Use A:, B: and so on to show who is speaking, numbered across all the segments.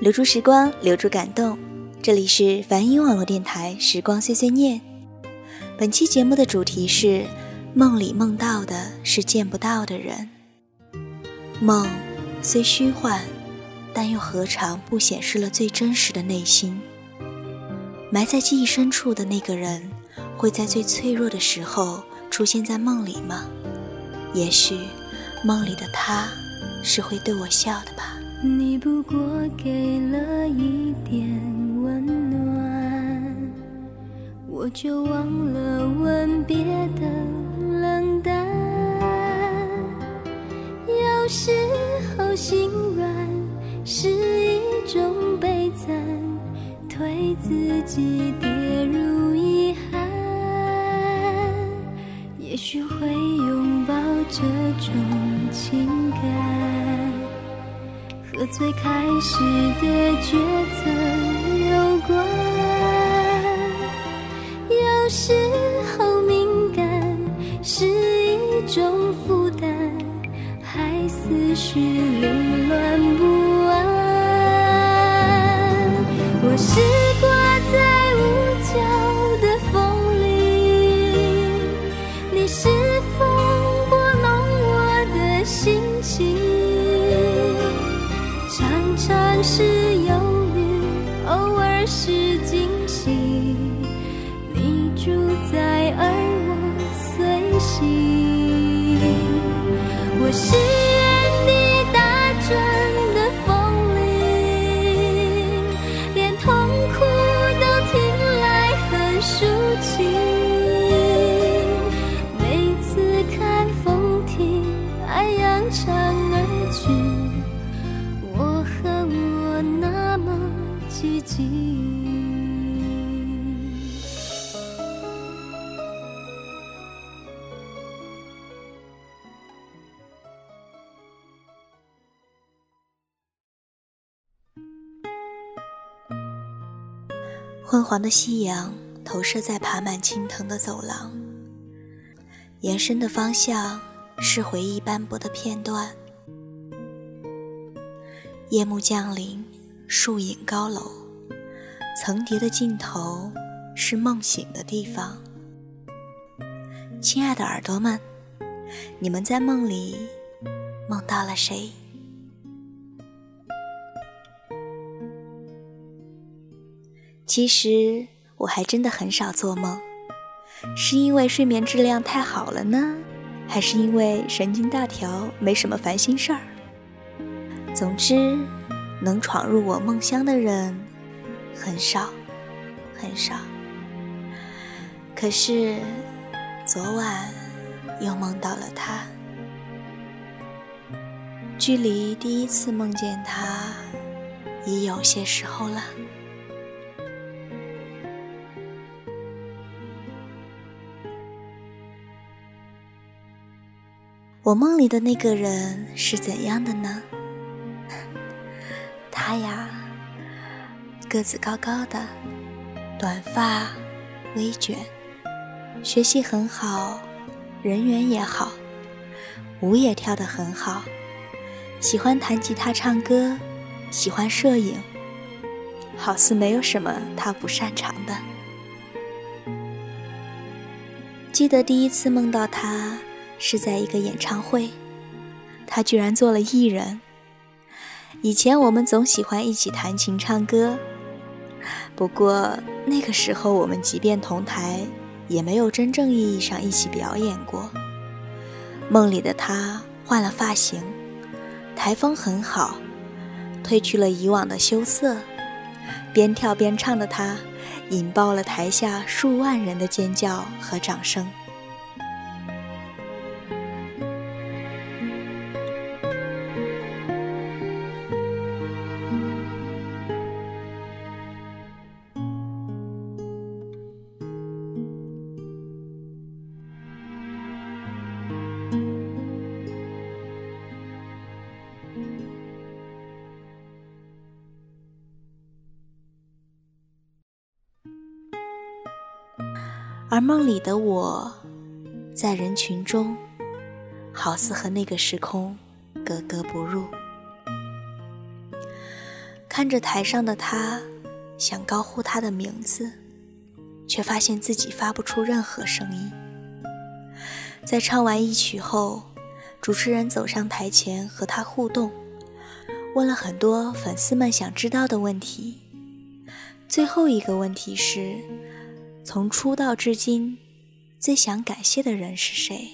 A: 留住时光，留住感动。这里是梵音网络电台《时光碎碎念》。本期节目的主题是：梦里梦到的是见不到的人。梦虽虚幻，但又何尝不显示了最真实的内心？埋在记忆深处的那个人，会在最脆弱的时候出现在梦里吗？也许，梦里的他，是会对我笑的吧。
B: 你不过给了一点温暖，我就忘了吻别的冷淡。有时候心软是一种悲惨，推自己跌入遗憾。也许会拥抱这种和最开始的抉择有关，有时候敏感是一种负担，害思绪我
A: 黄的夕阳投射在爬满青藤的走廊，延伸的方向是回忆斑驳的片段。夜幕降临，树影高楼，层叠的尽头是梦醒的地方。亲爱的耳朵们，你们在梦里梦到了谁？其实我还真的很少做梦，是因为睡眠质量太好了呢，还是因为神经大条，没什么烦心事儿？总之，能闯入我梦乡的人很少，很少。可是，昨晚又梦到了他，距离第一次梦见他已有些时候了。我梦里的那个人是怎样的呢？他呀，个子高高的，短发微卷，学习很好，人缘也好，舞也跳得很好，喜欢弹吉他唱歌，喜欢摄影，好似没有什么他不擅长的。记得第一次梦到他。是在一个演唱会，他居然做了艺人。以前我们总喜欢一起弹琴唱歌，不过那个时候我们即便同台，也没有真正意义上一起表演过。梦里的他换了发型，台风很好，褪去了以往的羞涩，边跳边唱的他，引爆了台下数万人的尖叫和掌声。梦里的我，在人群中，好似和那个时空格格不入。看着台上的他，想高呼他的名字，却发现自己发不出任何声音。在唱完一曲后，主持人走上台前和他互动，问了很多粉丝们想知道的问题。最后一个问题是：从出道至今，最想感谢的人是谁？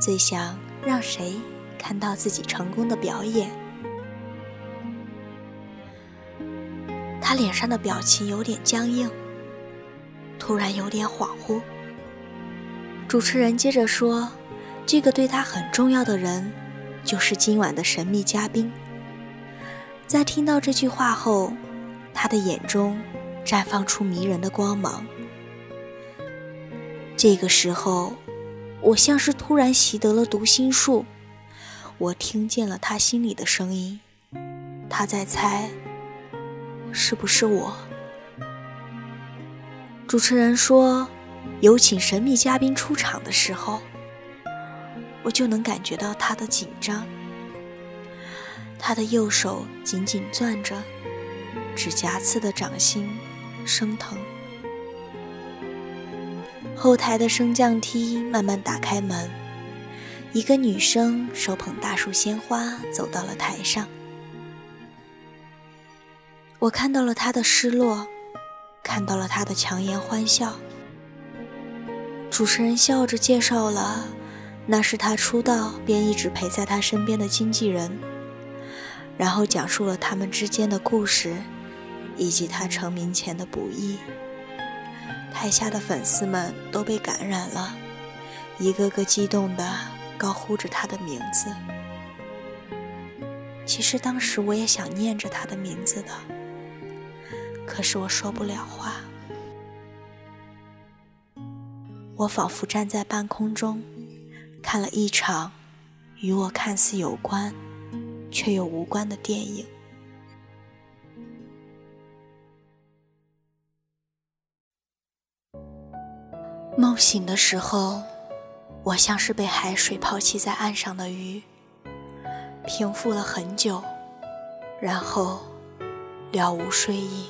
A: 最想让谁看到自己成功的表演？他脸上的表情有点僵硬，突然有点恍惚。主持人接着说：“这个对他很重要的人，就是今晚的神秘嘉宾。”在听到这句话后。他的眼中绽放出迷人的光芒。这个时候，我像是突然习得了读心术，我听见了他心里的声音。他在猜，是不是我？主持人说：“有请神秘嘉宾出场的时候，我就能感觉到他的紧张。他的右手紧紧攥着。”指甲刺的掌心升腾。后台的升降梯慢慢打开门，一个女生手捧大束鲜花走到了台上。我看到了她的失落，看到了她的强颜欢笑。主持人笑着介绍了，那是她出道便一直陪在她身边的经纪人，然后讲述了他们之间的故事。以及他成名前的不易，台下的粉丝们都被感染了，一个个激动地高呼着他的名字。其实当时我也想念着他的名字的，可是我说不了话。我仿佛站在半空中，看了一场与我看似有关，却又无关的电影。梦醒的时候，我像是被海水抛弃在岸上的鱼，平复了很久，然后了无睡意。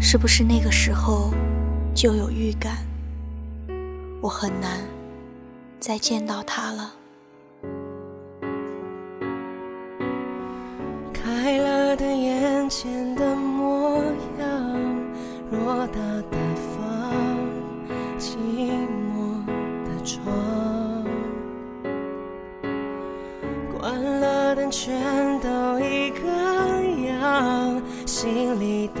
A: 是不是那个时候就有预感？我很难再见到他了。
C: 开了的眼前的模样，偌大的房，寂寞的床，关了灯全都一个样，心里的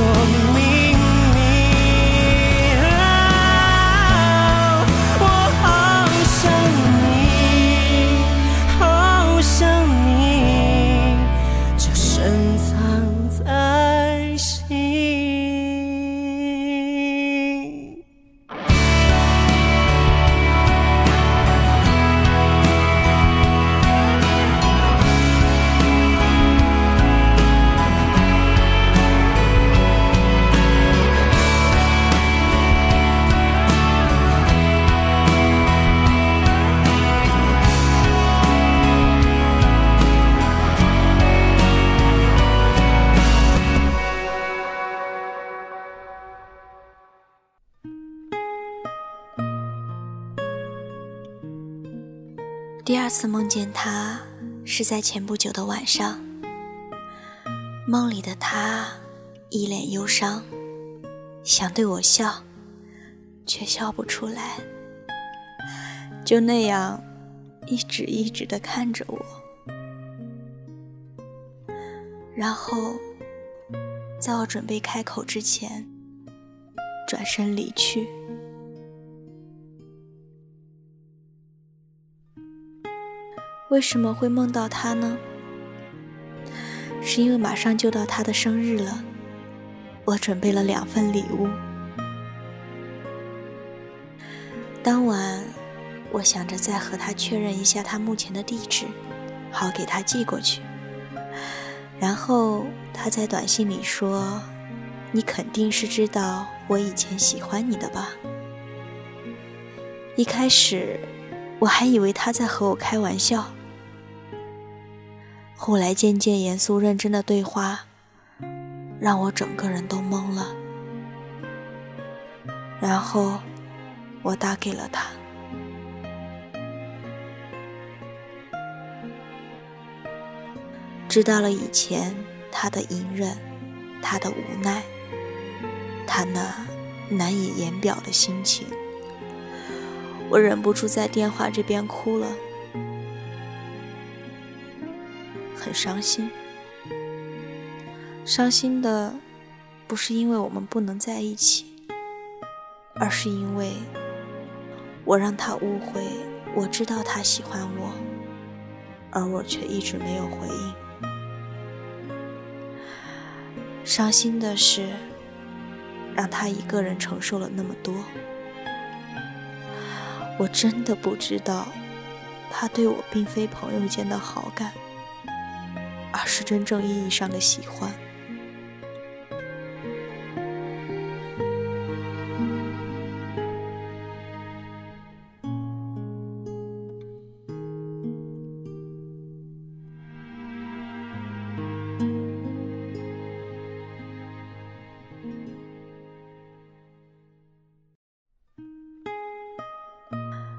C: song
A: 第二次梦见他是在前不久的晚上，梦里的他一脸忧伤，想对我笑，却笑不出来，就那样一直一直的看着我，然后在我准备开口之前，转身离去。为什么会梦到他呢？是因为马上就到他的生日了，我准备了两份礼物。当晚，我想着再和他确认一下他目前的地址，好给他寄过去。然后他在短信里说：“你肯定是知道我以前喜欢你的吧？”一开始，我还以为他在和我开玩笑。后来渐渐严肃认真的对话，让我整个人都懵了。然后我打给了他，知道了以前他的隐忍，他的无奈，他那难以言表的心情，我忍不住在电话这边哭了。很伤心，伤心的不是因为我们不能在一起，而是因为我让他误会我知道他喜欢我，而我却一直没有回应。伤心的是让他一个人承受了那么多，我真的不知道他对我并非朋友间的好感。而是真正意义上的喜欢。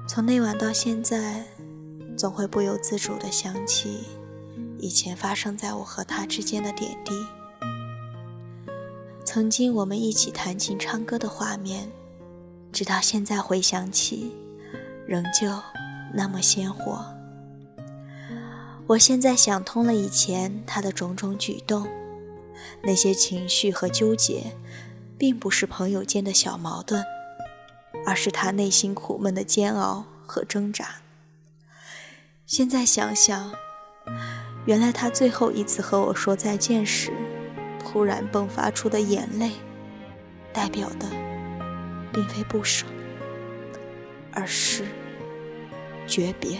A: 从那晚到现在，总会不由自主的想起。以前发生在我和他之间的点滴，曾经我们一起弹琴唱歌的画面，直到现在回想起，仍旧那么鲜活。我现在想通了以前他的种种举动，那些情绪和纠结，并不是朋友间的小矛盾，而是他内心苦闷的煎熬和挣扎。现在想想。原来他最后一次和我说再见时，突然迸发出的眼泪，代表的并非不舍，而是诀别。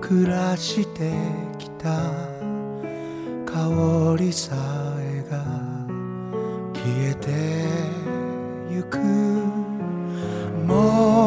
D: 暮らしてきた香りさえが消えてゆく。もう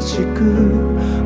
D: しく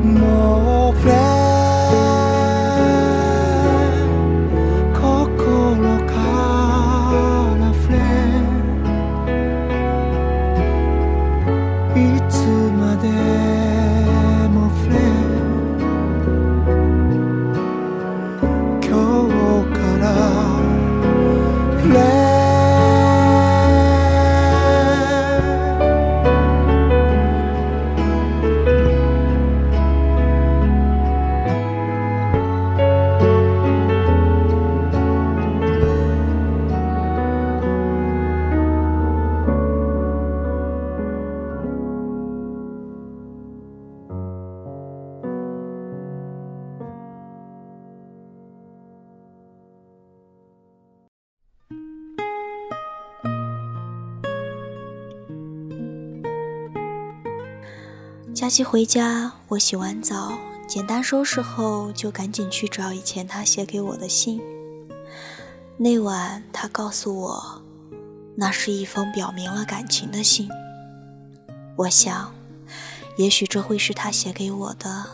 A: 假期回家，我洗完澡，简单收拾后，就赶紧去找以前他写给我的信。那晚，他告诉我，那是一封表明了感情的信。我想，也许这会是他写给我的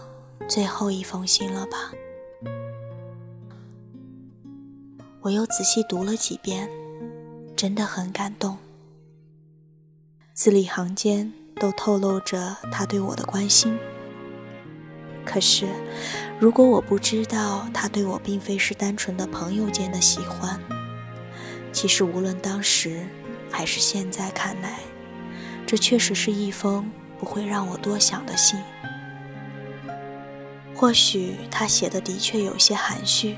A: 最后一封信了吧。我又仔细读了几遍，真的很感动，字里行间。都透露着他对我的关心。可是，如果我不知道他对我并非是单纯的朋友间的喜欢，其实无论当时还是现在看来，这确实是一封不会让我多想的信。或许他写的的确有些含蓄，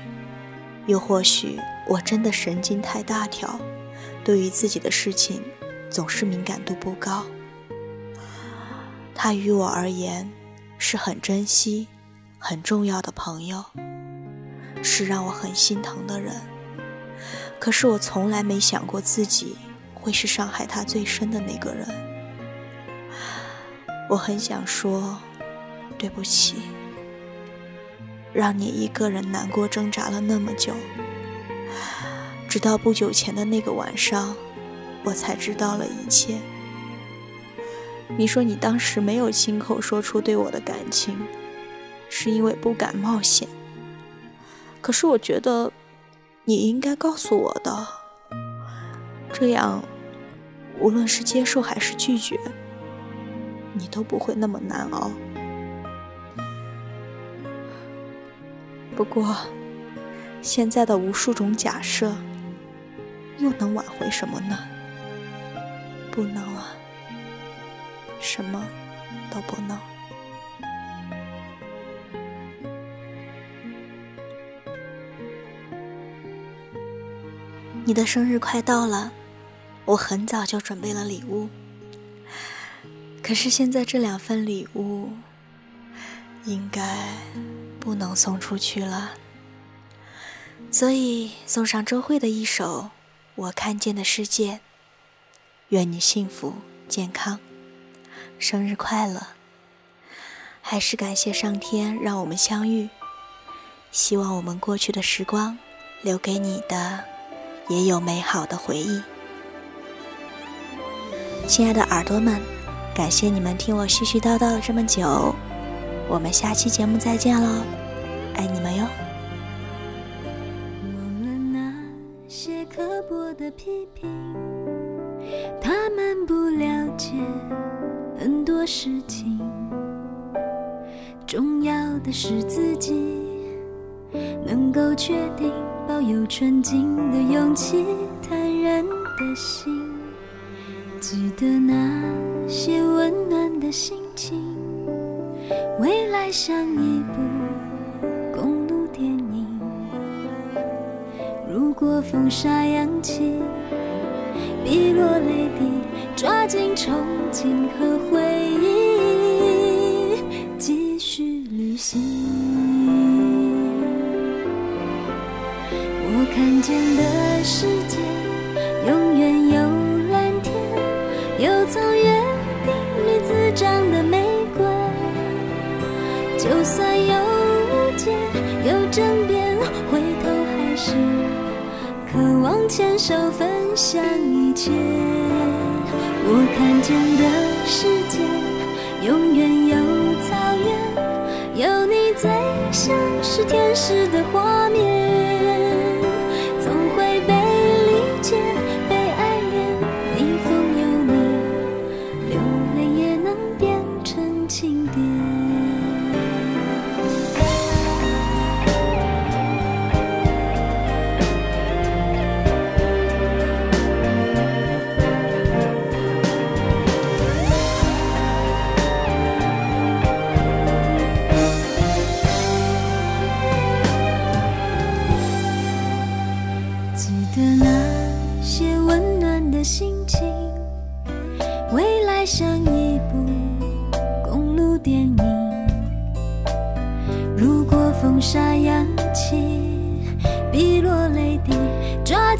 A: 又或许我真的神经太大条，对于自己的事情总是敏感度不高。他于我而言是很珍惜、很重要的朋友，是让我很心疼的人。可是我从来没想过自己会是伤害他最深的那个人。我很想说对不起，让你一个人难过挣扎了那么久，直到不久前的那个晚上，我才知道了一切。你说你当时没有亲口说出对我的感情，是因为不敢冒险。可是我觉得，你应该告诉我的，这样，无论是接受还是拒绝，你都不会那么难熬。不过，现在的无数种假设，又能挽回什么呢？不能啊。什么都不能。你的生日快到了，我很早就准备了礼物。可是现在这两份礼物，应该不能送出去了，所以送上周慧的一首《我看见的世界》。愿你幸福健康。生日快乐！还是感谢上天让我们相遇。希望我们过去的时光，留给你的也有美好的回忆。亲爱的耳朵们，感谢你们听我絮絮叨叨了这么久。我们下期节目再见喽，爱你们哟。
B: 忘了那些刻薄的批评，他们不了解。很多事情，重要的是自己能够确定，保有纯净的勇气，坦然的心。记得那些温暖的心情，未来像一部公路电影。如果风沙扬起，碧落泪滴。抓紧憧憬和回忆。继续旅行。我看见的世界，永远有蓝天，有从约定里滋长的玫瑰。就算有误解，有争辩，回头还是渴望牵手分享一切。看见的世界，永远有草原，有你最像是天使的画面。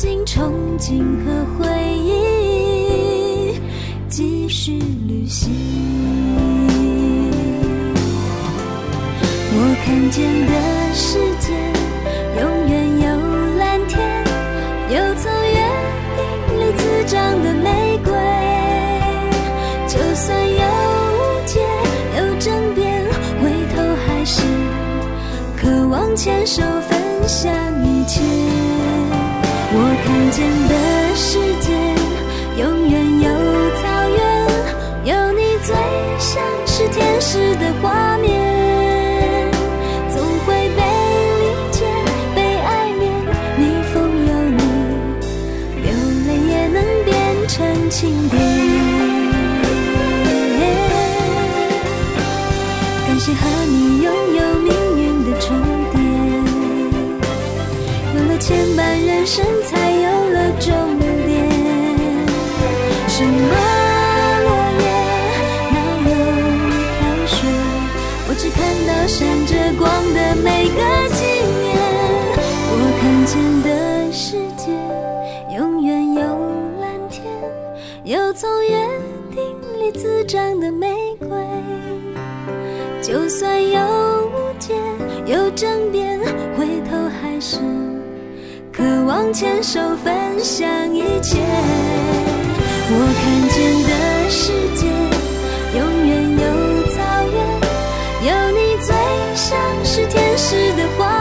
B: 抓紧憧憬和回忆，继续旅行。我看见的世界，永远有蓝天，有从约定里滋长的玫瑰。就算有误解，有争辩，回头还是渴望牵手分享一切。我看见的世界，永远有草原，有你最像是天使的画面。总会被理解，被爱恋，逆风有你，流泪也能变成经典。感谢和你人生才有了终点。什么落叶，哪有飘雪？我只看到闪着光的每个纪念。我看见的世界，永远有蓝天，有从约定里滋长的玫瑰。就算有误解，有争辩，回头还是往前手，分享一切。我看见的世界，永远有草原，有你最像是天使的花。